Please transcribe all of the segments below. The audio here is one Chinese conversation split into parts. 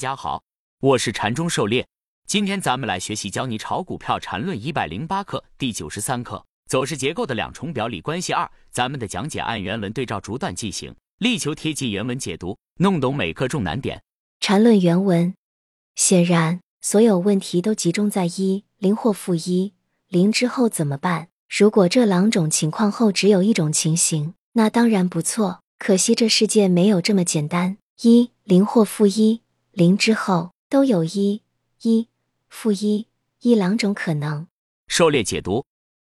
大家好，我是禅中狩猎。今天咱们来学习教你炒股票禅论一百零八课第九十三课走势结构的两重表里关系二。咱们的讲解按原文对照逐段进行，力求贴近原文解读，弄懂每课重难点。禅论原文，显然所有问题都集中在一零或负一零之后怎么办？如果这两种情况后只有一种情形，那当然不错。可惜这世界没有这么简单，一零或负一。零之后都有一、一、负一、一两种可能。狩猎解读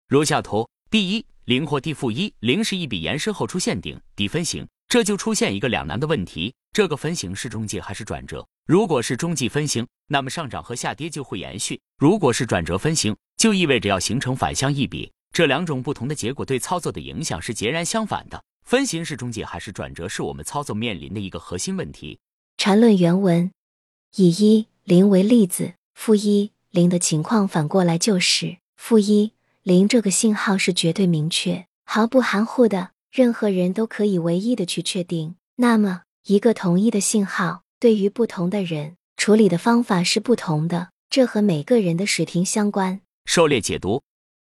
如下图：第一，零或 D 负一，零是一笔延伸后出现顶底分型，这就出现一个两难的问题：这个分型是中继还是转折？如果是中继分型，那么上涨和下跌就会延续；如果是转折分型，就意味着要形成反向一笔。这两种不同的结果对操作的影响是截然相反的。分型是中介还是转折，是我们操作面临的一个核心问题。缠论原文，以一零为例子，负一零的情况反过来就是负一零这个信号是绝对明确、毫不含糊的，任何人都可以唯一的去确定。那么，一个同一的信号对于不同的人处理的方法是不同的，这和每个人的水平相关。狩猎解读：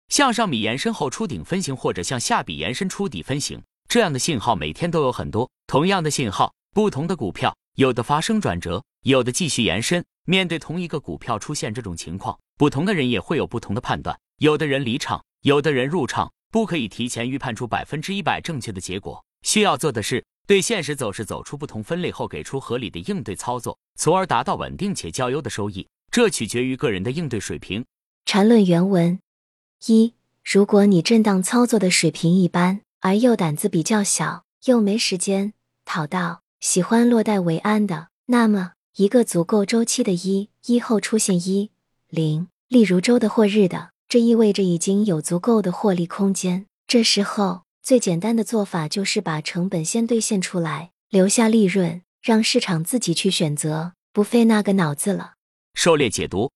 向上笔延伸后出顶分型，或者向下笔延伸出底分型，这样的信号每天都有很多。同样的信号，不同的股票。有的发生转折，有的继续延伸。面对同一个股票出现这种情况，不同的人也会有不同的判断。有的人离场，有的人入场，不可以提前预判出百分之一百正确的结果。需要做的是，对现实走势走出不同分类后，给出合理的应对操作，从而达到稳定且较优的收益。这取决于个人的应对水平。缠论原文一：如果你震荡操作的水平一般，而又胆子比较小，又没时间讨到。喜欢落袋为安的，那么一个足够周期的一一后出现一零，例如周的或日的，这意味着已经有足够的获利空间。这时候最简单的做法就是把成本先兑现出来，留下利润，让市场自己去选择，不费那个脑子了。狩猎解读：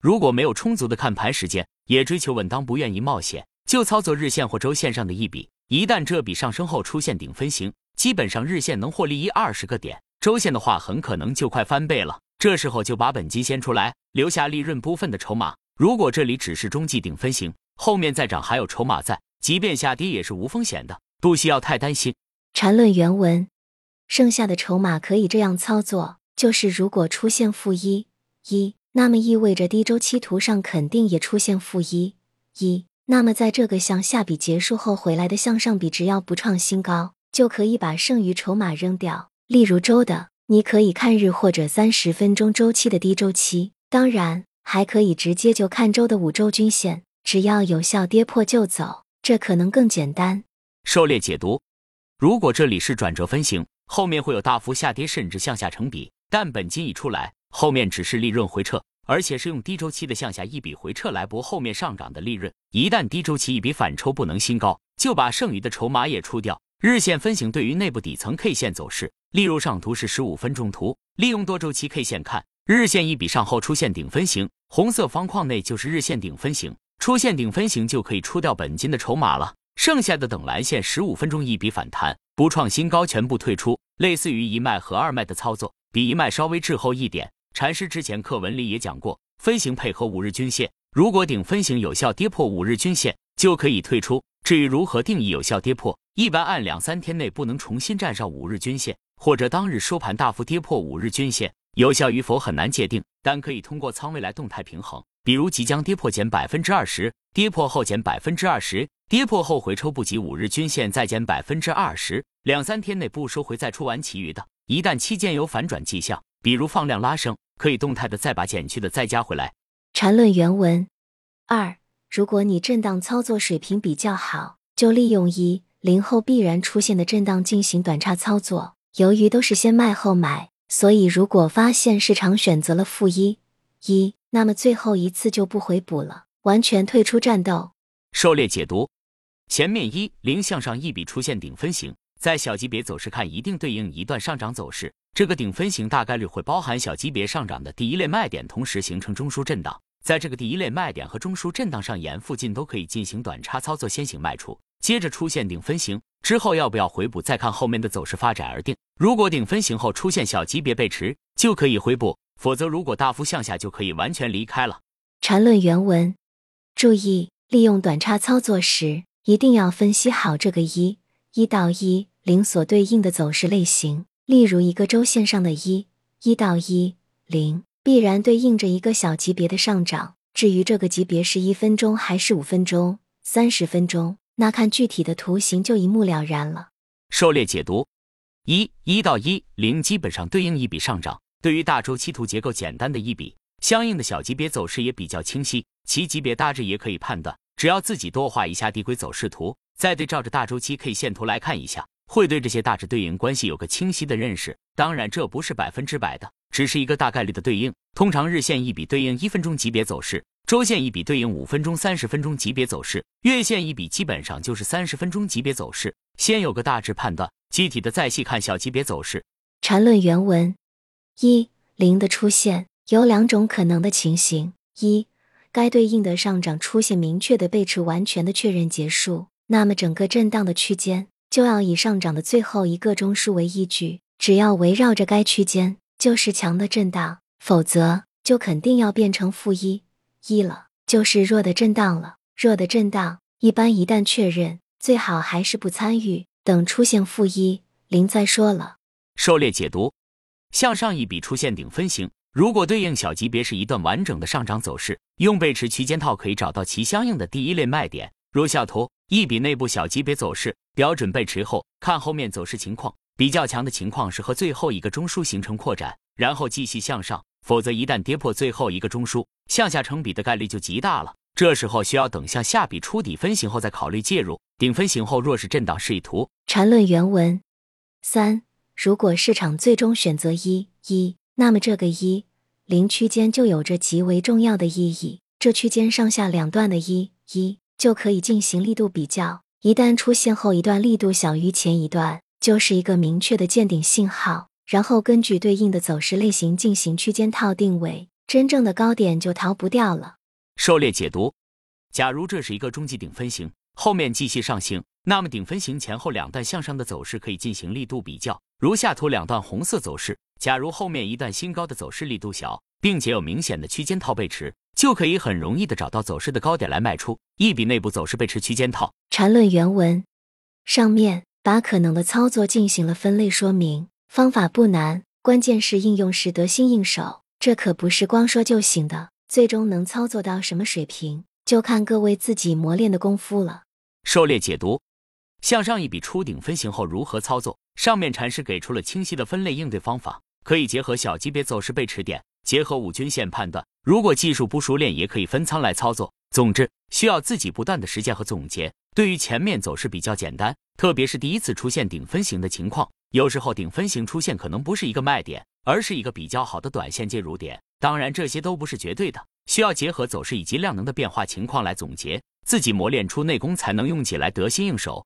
如果没有充足的看盘时间，也追求稳当，不愿意冒险，就操作日线或周线上的一笔。一旦这笔上升后出现顶分型。基本上日线能获利一二十个点，周线的话很可能就快翻倍了。这时候就把本金先出来，留下利润部分的筹码。如果这里只是中继顶分型，后面再涨还有筹码在，即便下跌也是无风险的，不需要太担心。缠论原文，剩下的筹码可以这样操作：就是如果出现负一一，那么意味着低周期图上肯定也出现负一一，那么在这个向下笔结束后回来的向上笔，只要不创新高。就可以把剩余筹码扔掉。例如周的，你可以看日或者三十分钟周期的低周期，当然还可以直接就看周的五周均线，只要有效跌破就走，这可能更简单。狩猎解读：如果这里是转折分型，后面会有大幅下跌甚至向下成笔，但本金已出来，后面只是利润回撤，而且是用低周期的向下一笔回撤来博后面上涨的利润。一旦低周期一笔反抽不能新高，就把剩余的筹码也出掉。日线分型对于内部底层 K 线走势，例如上图是十五分钟图，利用多周期 K 线看，日线一笔上后出现顶分型，红色方框内就是日线顶分型，出现顶分型就可以出掉本金的筹码了，剩下的等蓝线十五分钟一笔反弹，不创新高全部退出，类似于一脉和二脉的操作，比一脉稍微滞后一点。禅师之前课文里也讲过，分型配合五日均线，如果顶分型有效跌破五日均线，就可以退出。至于如何定义有效跌破，一般按两三天内不能重新站上五日均线，或者当日收盘大幅跌破五日均线，有效与否很难界定，但可以通过仓位来动态平衡。比如即将跌破减百分之二十，跌破后减百分之二十，跌破后回抽不及五日均线再减百分之二十，两三天内不收回再出完其余的。一旦期间有反转迹象，比如放量拉升，可以动态的再把减去的再加回来。缠论原文二。如果你震荡操作水平比较好，就利用一零后必然出现的震荡进行短差操作。由于都是先卖后买，所以如果发现市场选择了负一一，那么最后一次就不回补了，完全退出战斗。狩猎解读：前面一零向上一笔出现顶分型，在小级别走势看，一定对应一段上涨走势。这个顶分型大概率会包含小级别上涨的第一类卖点，同时形成中枢震荡。在这个第一类卖点和中枢震荡上沿附近都可以进行短差操作，先行卖出，接着出现顶分型之后要不要回补，再看后面的走势发展而定。如果顶分型后出现小级别背驰，就可以回补，否则如果大幅向下就可以完全离开了。缠论原文，注意利用短差操作时，一定要分析好这个一一到一零所对应的走势类型。例如，一个周线上的一一到一零，必然对应着一个小级别的上涨。至于这个级别是一分钟还是五分钟、三十分钟，那看具体的图形就一目了然了。狩猎解读：一一到一零基本上对应一笔上涨。对于大周期图结构简单的一笔，相应的小级别走势也比较清晰，其级别大致也可以判断。只要自己多画一下递归走势图，再对照着大周期 K 线图来看一下，会对这些大致对应关系有个清晰的认识。当然，这不是百分之百的，只是一个大概率的对应。通常日线一笔对应一分钟级别走势，周线一笔对应五分钟、三十分钟级别走势，月线一笔基本上就是三十分钟级别走势。先有个大致判断，具体的再细看小级别走势。缠论原文。一零的出现有两种可能的情形：一，该对应的上涨出现明确的背驰，完全的确认结束，那么整个震荡的区间就要以上涨的最后一个中枢为依据，只要围绕着该区间就是强的震荡；否则就肯定要变成负一一了，就是弱的震荡了。弱的震荡一般一旦确认，最好还是不参与，等出现负一零再说了。狩猎解读。向上一笔出现顶分型，如果对应小级别是一段完整的上涨走势，用背驰区间套可以找到其相应的第一类卖点。如下图，一笔内部小级别走势标准背驰后，看后面走势情况，比较强的情况是和最后一个中枢形成扩展，然后继续向上；否则一旦跌破最后一个中枢，向下成笔的概率就极大了。这时候需要等向下笔出底分型后再考虑介入。顶分型后若是震荡示意图。缠论原文三。如果市场最终选择一一，那么这个一零区间就有着极为重要的意义。这区间上下两段的一一就可以进行力度比较。一旦出现后一段力度小于前一段，就是一个明确的见顶信号。然后根据对应的走势类型进行区间套定位，真正的高点就逃不掉了。狩猎解读：假如这是一个中继顶分型，后面继续上行，那么顶分型前后两段向上的走势可以进行力度比较。如下图两段红色走势，假如后面一段新高的走势力度小，并且有明显的区间套背驰，就可以很容易的找到走势的高点来卖出。一笔内部走势背驰区间套。缠论原文上面把可能的操作进行了分类说明，方法不难，关键是应用时得心应手。这可不是光说就行的，最终能操作到什么水平，就看各位自己磨练的功夫了。狩猎解读。向上一笔出顶分型后如何操作？上面禅师给出了清晰的分类应对方法，可以结合小级别走势背驰点，结合五均线判断。如果技术不熟练，也可以分仓来操作。总之，需要自己不断的实践和总结。对于前面走势比较简单，特别是第一次出现顶分型的情况，有时候顶分型出现可能不是一个卖点，而是一个比较好的短线介入点。当然，这些都不是绝对的，需要结合走势以及量能的变化情况来总结，自己磨练出内功，才能用起来得心应手。